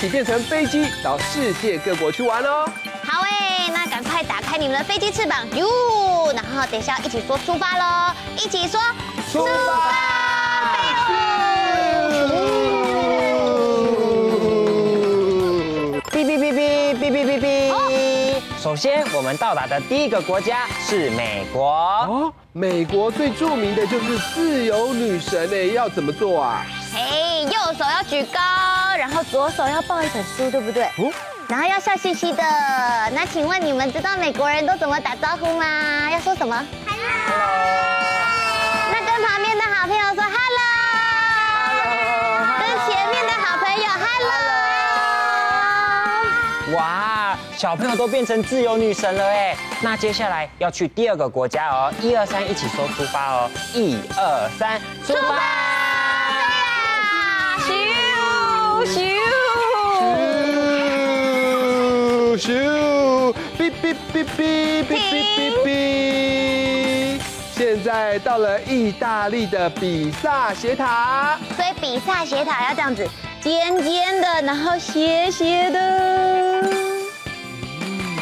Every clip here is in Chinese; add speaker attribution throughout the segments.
Speaker 1: 起变成飞机到世界各国去玩哦。
Speaker 2: 好诶，那赶快打开你们的飞机翅膀哟，然后等一下一起说出发喽，一起说
Speaker 1: 出发！
Speaker 3: 哔哔哔哔哔哔哔哔。首先，我们到达的第一个国家是美国。
Speaker 1: 哦，美国最著名的就是自由女神诶，要怎么做啊？
Speaker 2: 嘿，右手要举高，然后左手要抱一本书，对不对？哦。然后要笑嘻嘻的。那请问你们知道美国人都怎么打招呼吗？要说什么？Hello。那跟旁边的好朋友说 Hello。Hello。跟前面的好朋友 Hello。
Speaker 3: 哇，小朋友都变成自由女神了哎。那接下来要去第二个国家哦，一二三，一起说出发哦，一二三，出发。
Speaker 1: 咻，哔哔哔哔哔哔哔。现在到了意大利的比萨斜塔，
Speaker 2: 所以比萨斜塔要这样子尖尖的，然后斜斜的，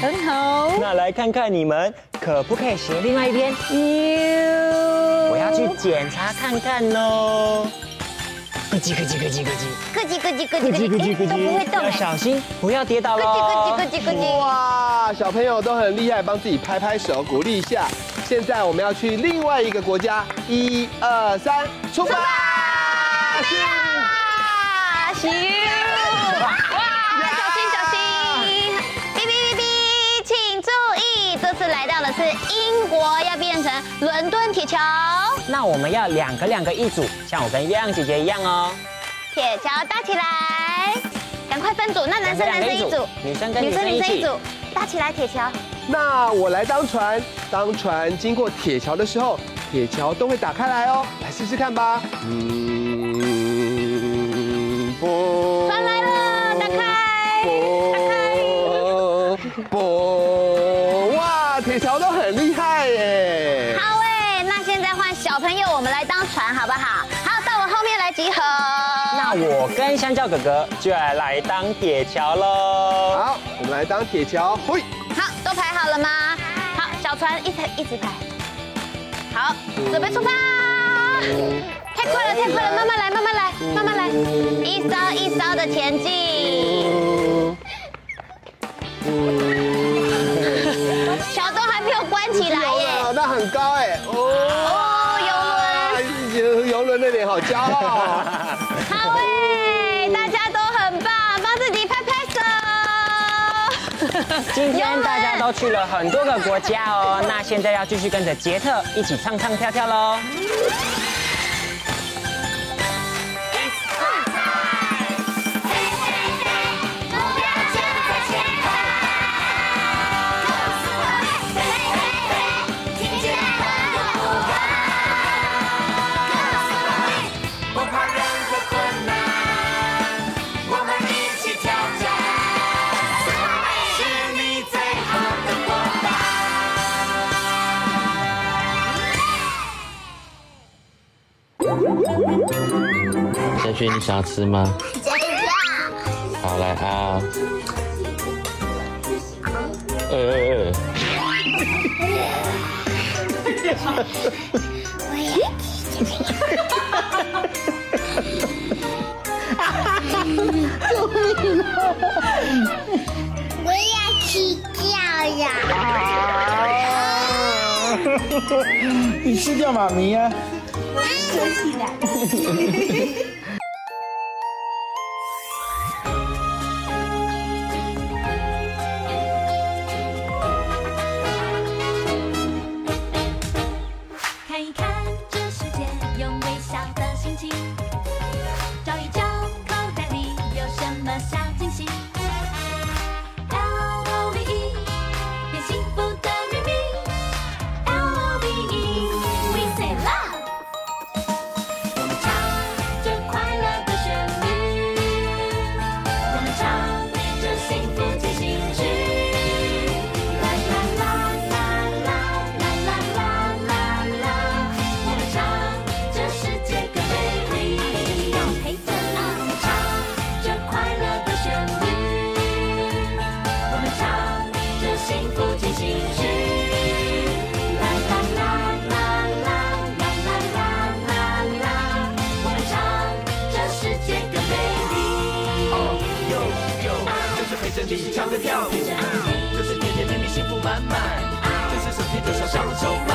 Speaker 2: 很好。
Speaker 3: 那来看看你们可不可以斜另外一边？哟，我要去检查看看喽。咯叽咯叽咯叽咯叽，
Speaker 2: 咯叽咯叽咯叽咯叽咯叽，都不会
Speaker 3: 动，小心，不要跌倒。
Speaker 2: 咯叽咯叽咯叽咯叽，
Speaker 1: 哇，小朋友都很厉害，帮自己拍拍手，鼓励一下。现在我们要去另外一个国家，一二三，出发！
Speaker 2: 行，是英国，要变成伦敦铁桥。
Speaker 3: 那我们要两个两个一组，像我跟月亮姐姐一样哦。
Speaker 2: 铁桥搭起来，赶快分组。那男生男生一组，女生跟女生女生一组，搭起来铁桥。
Speaker 1: 那我来当船，当船经过铁桥的时候，铁桥都会打开来哦。来试试看吧。嗯，
Speaker 2: 不。船来了，打开。打开。
Speaker 1: 不。
Speaker 2: 船好不好？好，到我后面来集合。
Speaker 3: 那我跟香蕉哥哥就要来当铁桥喽。
Speaker 1: 好，我们来当铁桥。嘿，
Speaker 2: 好，都排好了吗？好，小船一排一直排。好，准备出发。太快了，太快了，慢慢来，慢慢来，慢慢来，一艘一艘的前进。桥都还没有关起来耶。
Speaker 1: 那很高哎。好骄傲，
Speaker 2: 好哎，大家都很棒，帮自己拍拍手。
Speaker 3: 今天大家都去了很多个国家哦，那现在要继续跟着杰特一起唱唱跳跳
Speaker 4: 喽。你想要吃吗？
Speaker 2: 想要。
Speaker 4: 好，来啊！呃呃呃。
Speaker 2: 我也我要吃掉呀！
Speaker 5: 你吃掉妈咪呀？
Speaker 2: 收起
Speaker 6: 来。满满，就是手牵着手享受吧，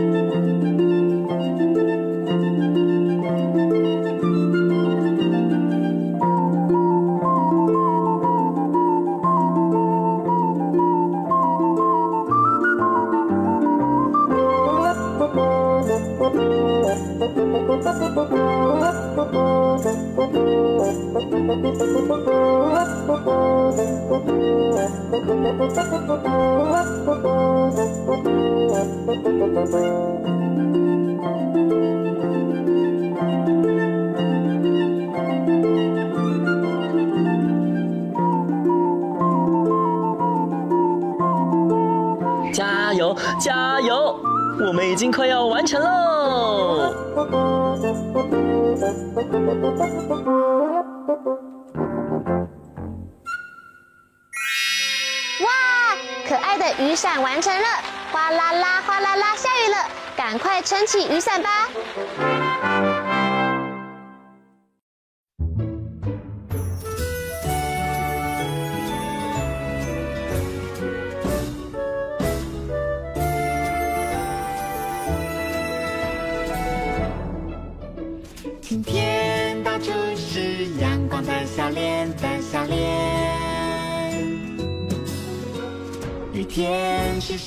Speaker 7: 加已经快要完成喽。
Speaker 2: 哇，可爱的雨伞完成了，哗啦啦，哗啦啦，下雨了，赶快撑起雨伞吧。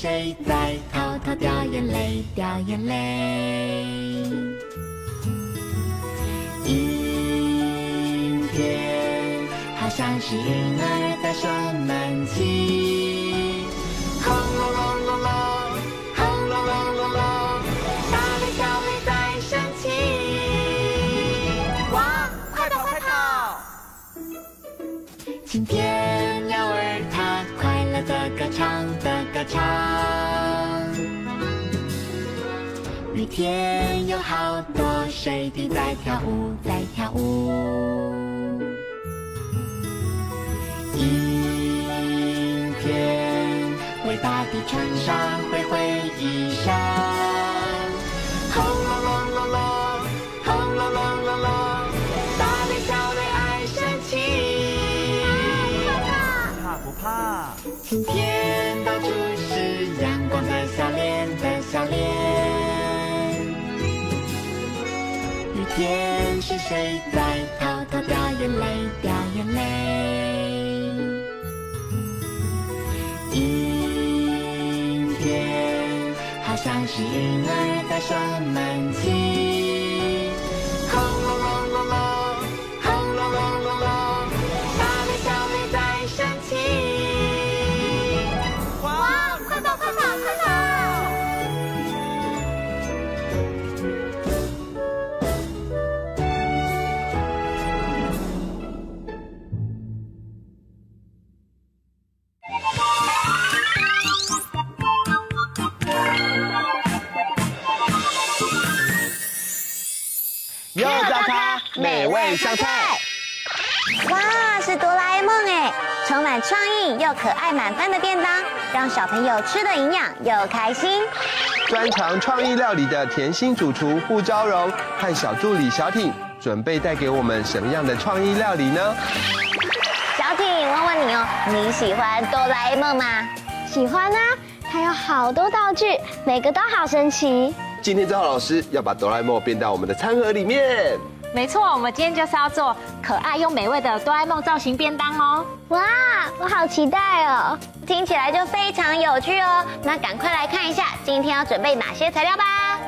Speaker 8: 谁在偷偷掉眼泪掉眼泪？阴天好像是婴儿在生闷气。天有好多水滴在跳舞在跳舞。阴天为大地穿上灰灰衣裳。天是谁在偷偷掉眼泪掉眼泪？阴天好像是婴儿在生
Speaker 1: 又找它美味香菜。
Speaker 2: 哇，是哆啦 A 梦哎，充满创意又可爱满分的便当，让小朋友吃的营养又开心。
Speaker 1: 专长创意料理的甜心主厨傅昭荣和小助理小挺，准备带给我们什么样的创意料理呢？
Speaker 2: 小挺，问问你哦，你喜欢哆啦 A 梦吗？
Speaker 9: 喜欢啊，它有好多道具，每个都好神奇。
Speaker 1: 今天正浩老师要把哆啦 A 梦变到我们的餐盒里面。
Speaker 10: 没错，我们今天就是要做可爱又美味的哆啦 A 梦造型便当哦。
Speaker 2: 哇，我好期待哦！听起来就非常有趣哦。那赶快来看一下今天要准备哪些材料吧。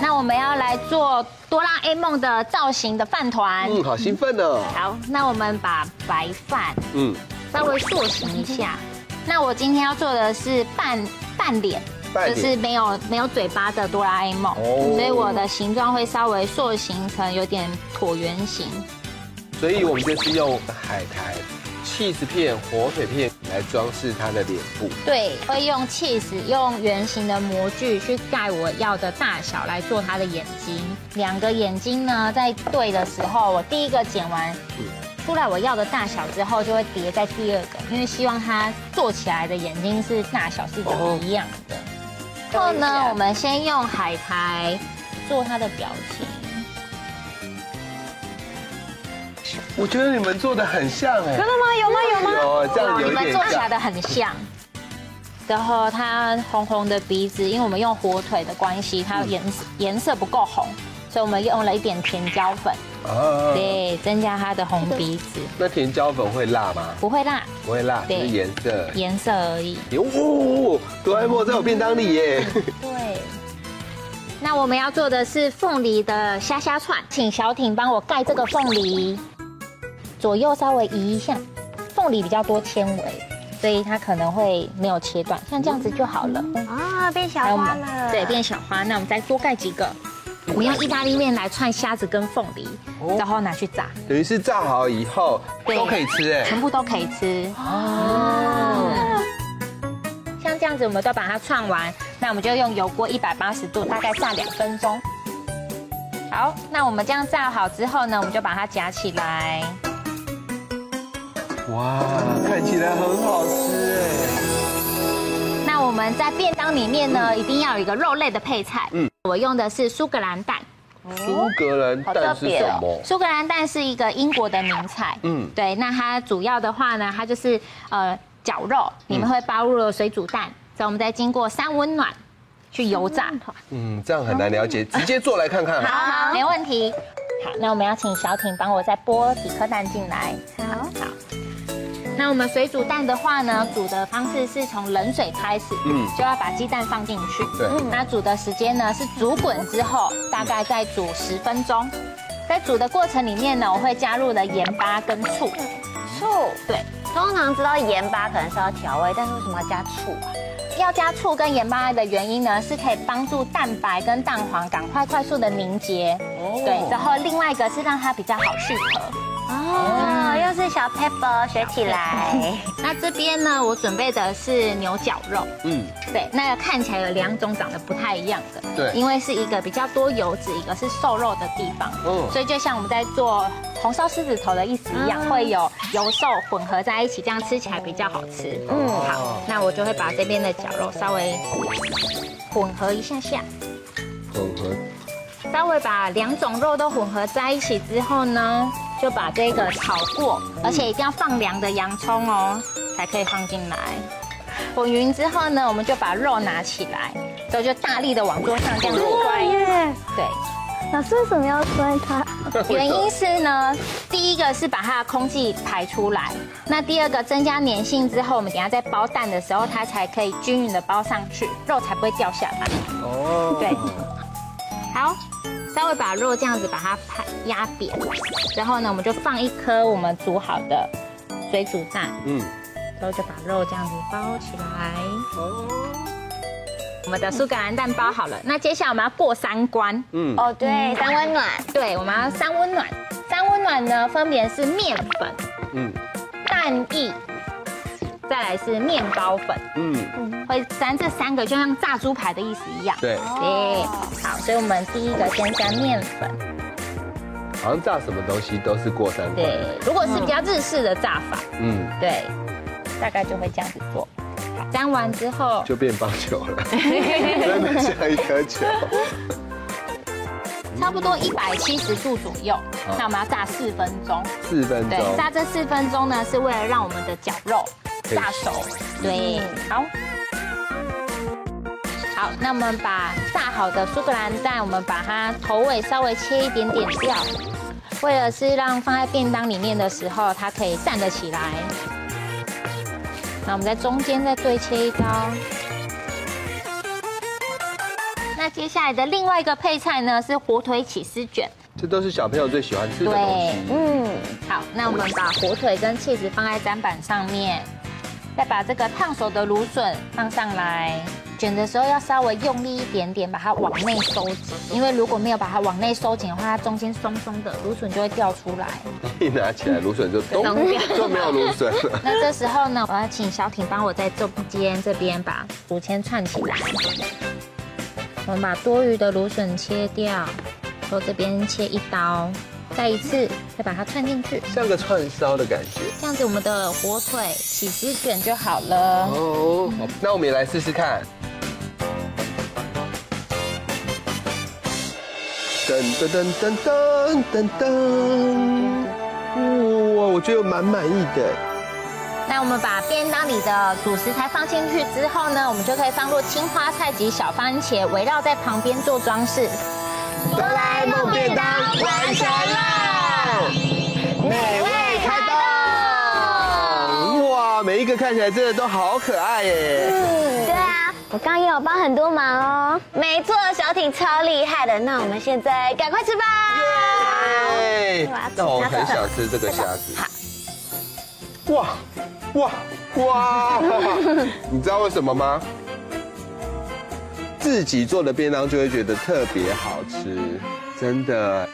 Speaker 10: 那我们要来做哆啦 A 梦的造型的饭团。
Speaker 1: 嗯，好兴奋哦。
Speaker 10: 好，那我们把白饭嗯稍微塑形一下。那我今天要做的是半半脸，就是没有没有嘴巴的哆啦 A 梦，所以我的形状会稍微塑形成有点椭圆形。
Speaker 1: 所以我们就是用海苔、cheese 片、火腿片来装饰它的脸部。
Speaker 10: 对，会用 cheese 用圆形的模具去盖我要的大小来做它的眼睛。两个眼睛呢，在对的时候，我第一个剪完出来我要的大小之后，就会叠在第二个，因为希望它做起来的眼睛是大小是一样的。然后呢，我们先用海苔做它的表情。
Speaker 1: 我觉得你们做的很像哎，
Speaker 10: 真的吗？有吗？有吗？
Speaker 1: 有，这样。
Speaker 10: 你们做起来的很像。然后它红红的鼻子，因为我们用火腿的关系，它颜颜色不够红，所以我们用了一点甜椒粉，对，增加它的红鼻子。
Speaker 1: 那甜椒粉会辣吗？
Speaker 10: 不会辣，
Speaker 1: 不会辣，对，颜色，
Speaker 10: 颜色而已。
Speaker 1: 哦，哆啦 A 梦在我便当里耶。
Speaker 10: 对。那我们要做的是凤梨的虾虾串，请小挺帮我盖这个凤梨。左右稍微移一下，凤梨比较多纤维，所以它可能会没有切断，像这样子就好了。
Speaker 2: 啊，变小花了。
Speaker 10: 对，变小花。那我们再多盖几个。我们用意大利面来串虾子跟凤梨，然后拿去炸。
Speaker 1: 等于是炸好以后都可以吃哎，
Speaker 10: 全部都可以吃。哦。像这样子，我们都把它串完，那我们就用油锅一百八十度，大概炸两分钟。好，那我们这样炸好之后呢，我们就把它夹起来。
Speaker 1: 哇，看起来很好吃哎！
Speaker 10: 那我们在便当里面呢，一定要有一个肉类的配菜。嗯，我用的是苏格兰蛋。
Speaker 1: 苏格兰蛋是什么？
Speaker 10: 苏格兰蛋是一个英国的名菜。嗯，对，那它主要的话呢，它就是呃绞肉，里面会包入了水煮蛋，所以我们再经过三温暖去油炸。
Speaker 1: 嗯，这样很难了解，直接做来看看。
Speaker 10: 好，没问题。好，那我们要请小挺帮我再剥几颗蛋进来。好，好。那我们水煮蛋的话呢，煮的方式是从冷水开始，嗯，就要把鸡蛋放进去，对，那煮的时间呢是煮滚之后，大概再煮十分钟，在煮的过程里面呢，我会加入了盐巴跟醋，
Speaker 2: 醋，对，通常知道盐巴可能是要调味，但是为什么要加醋啊？
Speaker 10: 要加醋跟盐巴的原因呢，是可以帮助蛋白跟蛋黄赶快快速的凝结，哦，对，然后另外一个是让它比较好去壳。
Speaker 2: 哦，又是小 pepper 学起来。
Speaker 10: 那这边呢，我准备的是牛绞肉。嗯，对，那个看起来有两种长得不太一样的。对，因为是一个比较多油脂，一个是瘦肉的地方。嗯，所以就像我们在做红烧狮子头的意思一样，会有油瘦混合在一起，这样吃起来比较好吃。嗯，好，那我就会把这边的绞肉稍微混合一下下。混合。稍微把两种肉都混合在一起之后呢，就把这个炒过，而且一定要放凉的洋葱哦，才可以放进来。混匀之后呢，我们就把肉拿起来，然后就大力的往桌上这样摔。耶！对，
Speaker 2: 老师为什么要摔它？
Speaker 10: 原因是呢，第一个是把它的空气排出来，那第二个增加粘性之后，我们等下在包蛋的时候，它才可以均匀的包上去，肉才不会掉下来。哦，对，好。稍微把肉这样子把它拍压扁，然后呢，我们就放一颗我们煮好的水煮蛋，嗯，然后就把肉这样子包起来。哦，我们的苏格兰蛋包好了，那接下来我们要过三关。嗯，
Speaker 2: 哦，对，三温暖。
Speaker 10: 对，我们要三温暖。三温暖呢，分别是面粉，嗯，蛋液。再来是面包粉，嗯，会沾这三个，就像炸猪排的意思一样。对，对，好，所以我们第一个先沾面粉。
Speaker 1: 好像炸什么东西都是过三关。对，
Speaker 10: 如果是比较日式的炸法，嗯，对，大概就会这样子做。沾完之后
Speaker 1: 就变棒球了，真的像一颗球。
Speaker 10: 差不多一百七十度左右，那我们要炸四分钟。
Speaker 1: 四分钟。对，
Speaker 10: 炸这四分钟呢，是为了让我们的绞肉。炸熟。对，好。好，那我们把炸好的苏格兰蛋，我们把它头尾稍微切一点点掉，为了是让放在便当里面的时候，它可以站得起来。那我们在中间再对切一刀。那接下来的另外一个配菜呢，是火腿起司卷。
Speaker 1: 这都是小朋友最喜欢吃的东西。
Speaker 10: 嗯，好，那我们把火腿跟起司放在砧板上面，再把这个烫熟的芦笋放上来。卷的时候要稍微用力一点点，把它往内收紧，因为如果没有把它往内收紧的话，它中间松松的，芦笋就会掉出来。
Speaker 1: 一拿起来，芦笋就咚，就没有芦笋了。
Speaker 10: 那这时候呢，我要请小挺帮我在中间这边把竹签串起来。我们把多余的芦笋切掉，从这边切一刀，再一次再把它串进去，
Speaker 1: 像个串烧的感觉。
Speaker 10: 这样子，我们的火腿起司卷就好了。哦，
Speaker 1: 那我们也来试试看。噔噔噔噔噔噔噔！哇，我觉得蛮满意的。
Speaker 10: 那我们把便当里的主食材放进去之后呢，我们就可以放入青花菜及小番茄，围绕在旁边做装饰。
Speaker 1: 哆啦 A 梦便当完成哇，每一个看起来真的都好可爱耶。
Speaker 2: 嗯，对啊。我刚刚也有帮很多忙哦，没错，小挺超厉害的。那我们现在赶快吃吧。
Speaker 1: 耶！那我很想吃这个虾子。好。哇哇哇！你知道为什么吗？自己做的便当就会觉得特别好吃，真的。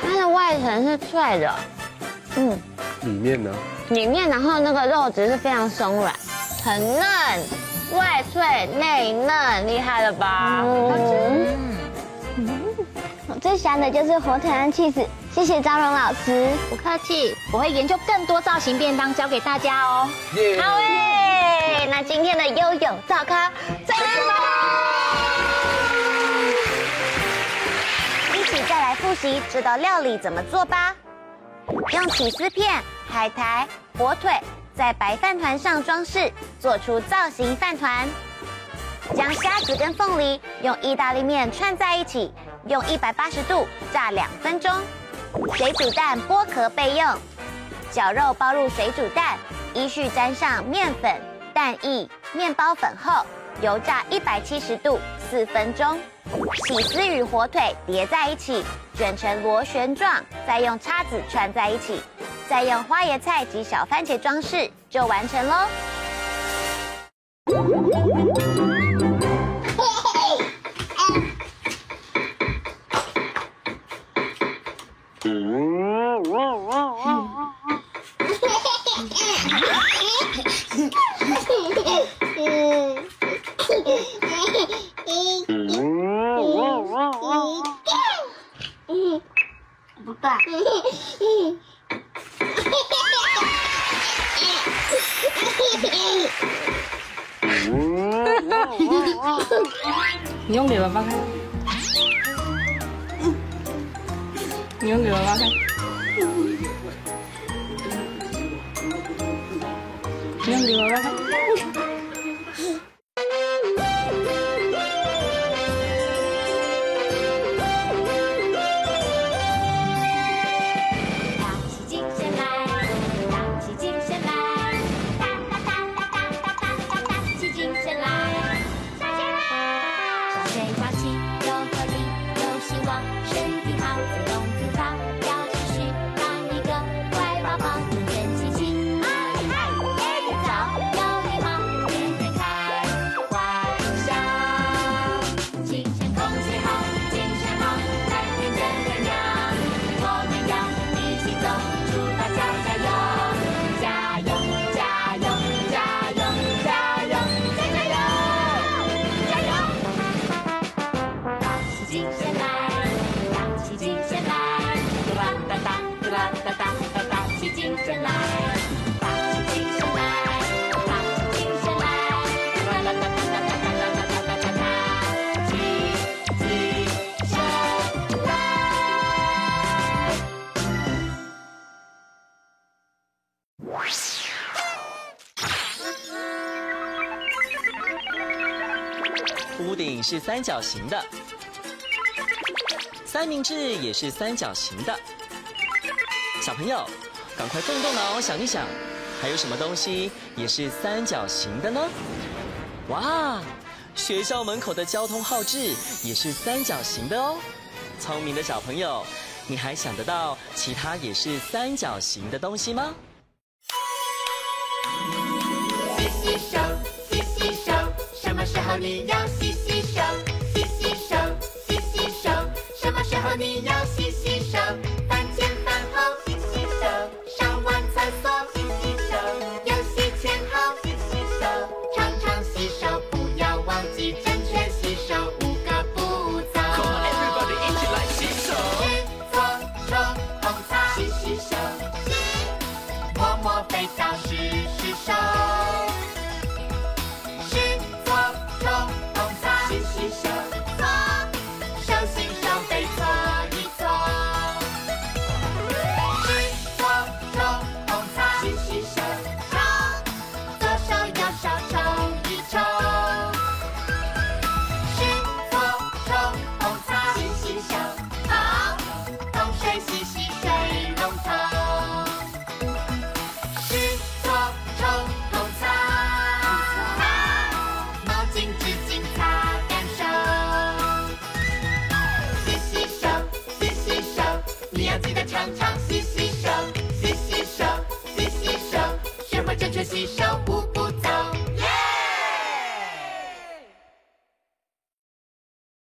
Speaker 2: 它的外层是脆的，嗯，
Speaker 1: 里面呢？
Speaker 2: 里面，然后那个肉质是非常松软，很嫩。外脆内嫩，厉害了吧？嗯，我最喜欢的就是火腿和起司，谢谢张荣老师，
Speaker 10: 不客气，我会研究更多造型便当教给大家哦。
Speaker 2: Yeah. 好诶，那今天的悠游早咖再见吧，一起再来复习这道料理怎么做吧。用起司片、海苔、火腿。在白饭团上装饰，做出造型饭团。将虾子跟凤梨用意大利面串在一起，用一百八十度炸两分钟。水煮蛋剥壳备用。绞肉包入水煮蛋，依序沾上面粉、蛋液、面包粉后，油炸一百七十度四分钟。起司与火腿叠在一起，卷成螺旋状，再用叉子串在一起。再用花椰菜及小番茄装饰，就完成喽。
Speaker 6: 你用
Speaker 7: 是三角形的，三明治也是三角形的。小朋友，赶快动动脑想一想，还有什么东西也是三角形的呢？哇，学校门口的交通号志也是三角形的哦。聪明的小朋友，你还想得到其他也是三角形的东西吗？
Speaker 8: 洗洗手，什么时候你要洗洗手？洗洗手，洗洗手，什么时候你要洗洗手？